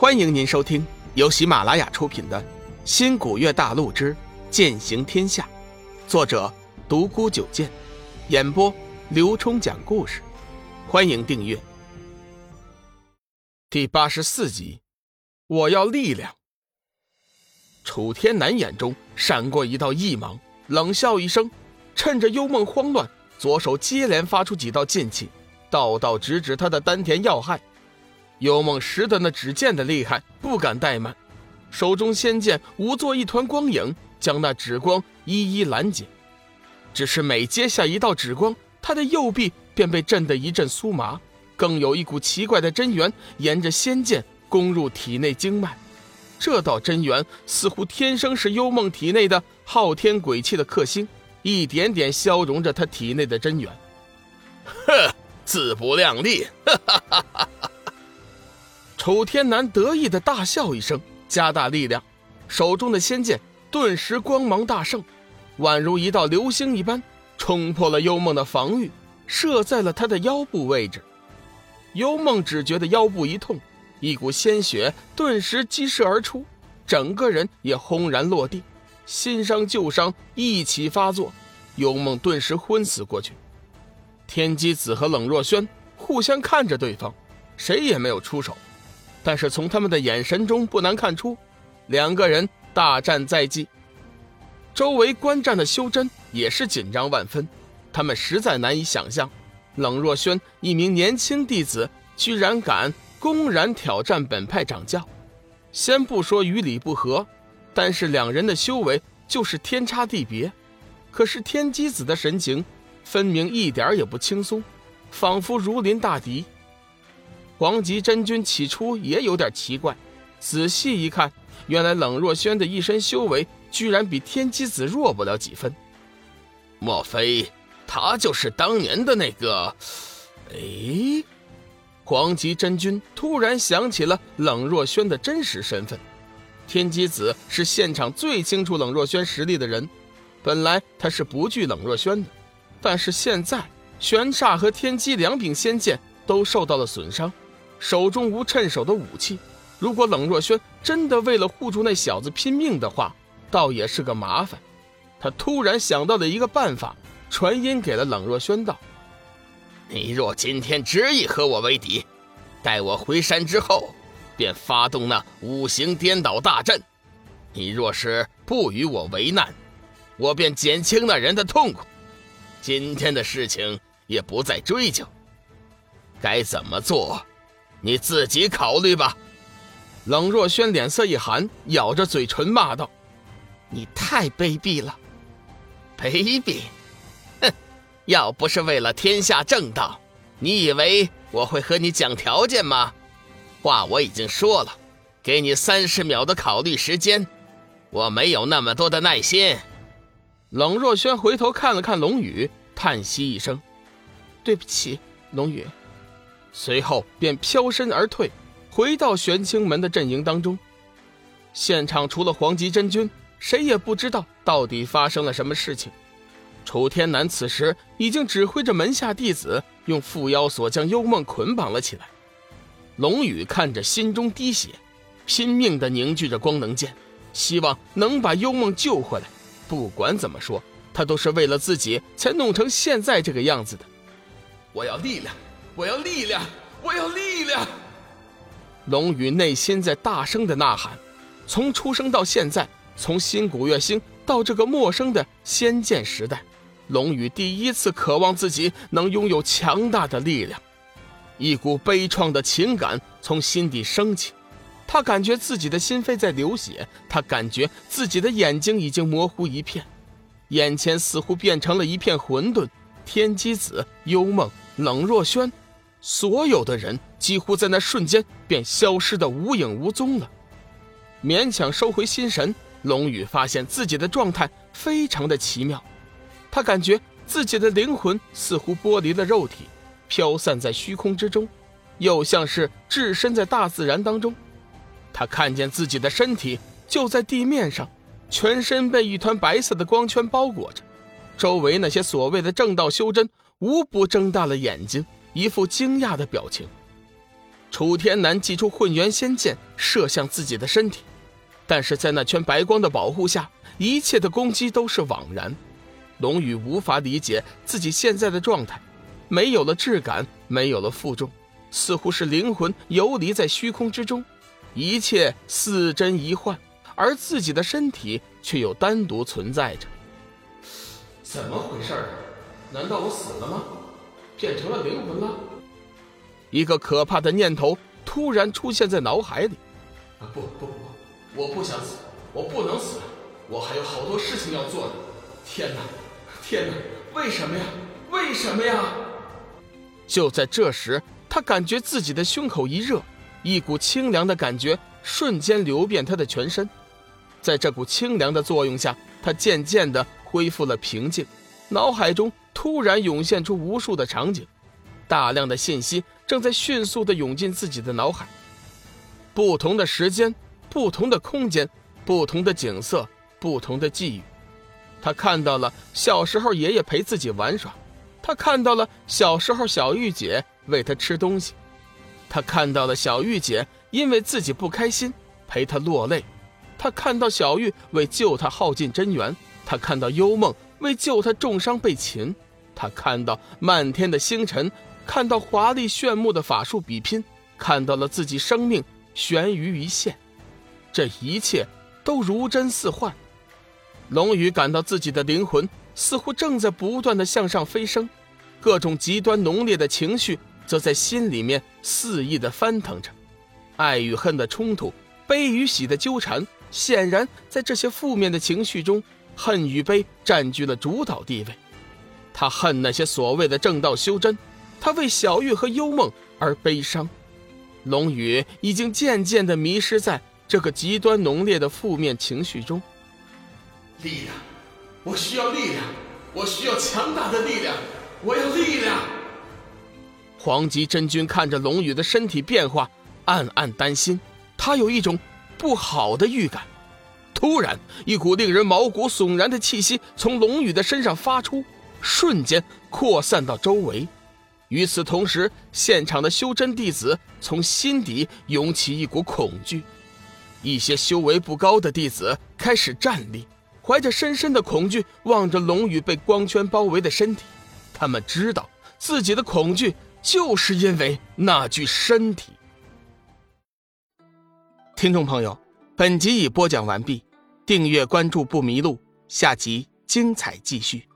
欢迎您收听由喜马拉雅出品的《新古月大陆之剑行天下》，作者独孤九剑，演播刘冲讲故事。欢迎订阅。第八十四集，我要力量。楚天南眼中闪过一道异芒，冷笑一声，趁着幽梦慌乱，左手接连发出几道剑气，道道直指他的丹田要害。幽梦识得那纸剑的厉害，不敢怠慢，手中仙剑舞作一团光影，将那纸光一一拦截。只是每接下一道纸光，他的右臂便被震得一阵酥麻，更有一股奇怪的真元沿着仙剑攻入体内经脉。这道真元似乎天生是幽梦体内的昊天鬼气的克星，一点点消融着他体内的真元。呵，自不量力！哈哈哈哈！楚天南得意的大笑一声，加大力量，手中的仙剑顿时光芒大盛，宛如一道流星一般，冲破了幽梦的防御，射在了他的腰部位置。幽梦只觉得腰部一痛，一股鲜血顿时激射而出，整个人也轰然落地，新伤旧伤一起发作，幽梦顿时昏死过去。天机子和冷若萱互相看着对方，谁也没有出手。但是从他们的眼神中不难看出，两个人大战在即。周围观战的修真也是紧张万分，他们实在难以想象，冷若轩一名年轻弟子居然敢公然挑战本派掌教。先不说与理不合，但是两人的修为就是天差地别。可是天机子的神情分明一点也不轻松，仿佛如临大敌。黄极真君起初也有点奇怪，仔细一看，原来冷若轩的一身修为居然比天机子弱不了几分。莫非他就是当年的那个？哎，黄极真君突然想起了冷若轩的真实身份。天机子是现场最清楚冷若轩实力的人，本来他是不惧冷若轩的，但是现在玄煞和天机两柄仙剑都受到了损伤。手中无趁手的武器，如果冷若轩真的为了护住那小子拼命的话，倒也是个麻烦。他突然想到了一个办法，传音给了冷若轩道：“你若今天执意和我为敌，待我回山之后，便发动那五行颠倒大阵。你若是不与我为难，我便减轻那人的痛苦。今天的事情也不再追究，该怎么做？”你自己考虑吧。冷若轩脸色一寒，咬着嘴唇骂道：“你太卑鄙了！卑鄙！哼！要不是为了天下正道，你以为我会和你讲条件吗？话我已经说了，给你三十秒的考虑时间。我没有那么多的耐心。”冷若轩回头看了看龙宇，叹息一声：“对不起，龙宇。”随后便飘身而退，回到玄清门的阵营当中。现场除了黄极真君，谁也不知道到底发生了什么事情。楚天南此时已经指挥着门下弟子用缚妖锁将幽梦捆绑了起来。龙宇看着心中滴血，拼命地凝聚着光能剑，希望能把幽梦救回来。不管怎么说，他都是为了自己才弄成现在这个样子的。我要力量。我要力量！我要力量！龙宇内心在大声的呐喊。从出生到现在，从新古月星到这个陌生的仙剑时代，龙宇第一次渴望自己能拥有强大的力量。一股悲怆的情感从心底升起，他感觉自己的心扉在流血，他感觉自己的眼睛已经模糊一片，眼前似乎变成了一片混沌。天机子、幽梦、冷若轩。所有的人几乎在那瞬间便消失的无影无踪了。勉强收回心神，龙宇发现自己的状态非常的奇妙。他感觉自己的灵魂似乎剥离了肉体，飘散在虚空之中，又像是置身在大自然当中。他看见自己的身体就在地面上，全身被一团白色的光圈包裹着，周围那些所谓的正道修真无不睁大了眼睛。一副惊讶的表情，楚天南祭出混元仙剑，射向自己的身体，但是在那圈白光的保护下，一切的攻击都是枉然。龙宇无法理解自己现在的状态，没有了质感，没有了负重，似乎是灵魂游离在虚空之中，一切似真一幻，而自己的身体却又单独存在着。怎么回事？难道我死了吗？变成了灵魂了？一个可怕的念头突然出现在脑海里。啊不不不，我不想死，我不能死，我还有好多事情要做呢。天哪，天哪，为什么呀？为什么呀？就在这时，他感觉自己的胸口一热，一股清凉的感觉瞬间流遍他的全身。在这股清凉的作用下，他渐渐的恢复了平静，脑海中突然涌现出无数的场景。大量的信息正在迅速的涌进自己的脑海，不同的时间，不同的空间，不同的景色，不同的际遇。他看到了小时候爷爷陪自己玩耍，他看到了小时候小玉姐喂他吃东西，他看到了小玉姐因为自己不开心陪他落泪，他看到小玉为救他耗尽真元，他看到幽梦为救他重伤被擒，他看到漫天的星辰。看到华丽炫目的法术比拼，看到了自己生命悬于一线，这一切都如真似幻。龙宇感到自己的灵魂似乎正在不断的向上飞升，各种极端浓烈的情绪则在心里面肆意的翻腾着，爱与恨的冲突，悲与喜的纠缠。显然，在这些负面的情绪中，恨与悲占据了主导地位。他恨那些所谓的正道修真。他为小玉和幽梦而悲伤，龙宇已经渐渐的迷失在这个极端浓烈的负面情绪中。力量，我需要力量，我需要强大的力量，我要力量。黄极真君看着龙宇的身体变化，暗暗担心，他有一种不好的预感。突然，一股令人毛骨悚然的气息从龙宇的身上发出，瞬间扩散到周围。与此同时，现场的修真弟子从心底涌起一股恐惧，一些修为不高的弟子开始站立，怀着深深的恐惧望着龙宇被光圈包围的身体。他们知道自己的恐惧就是因为那具身体。听众朋友，本集已播讲完毕，订阅关注不迷路，下集精彩继续。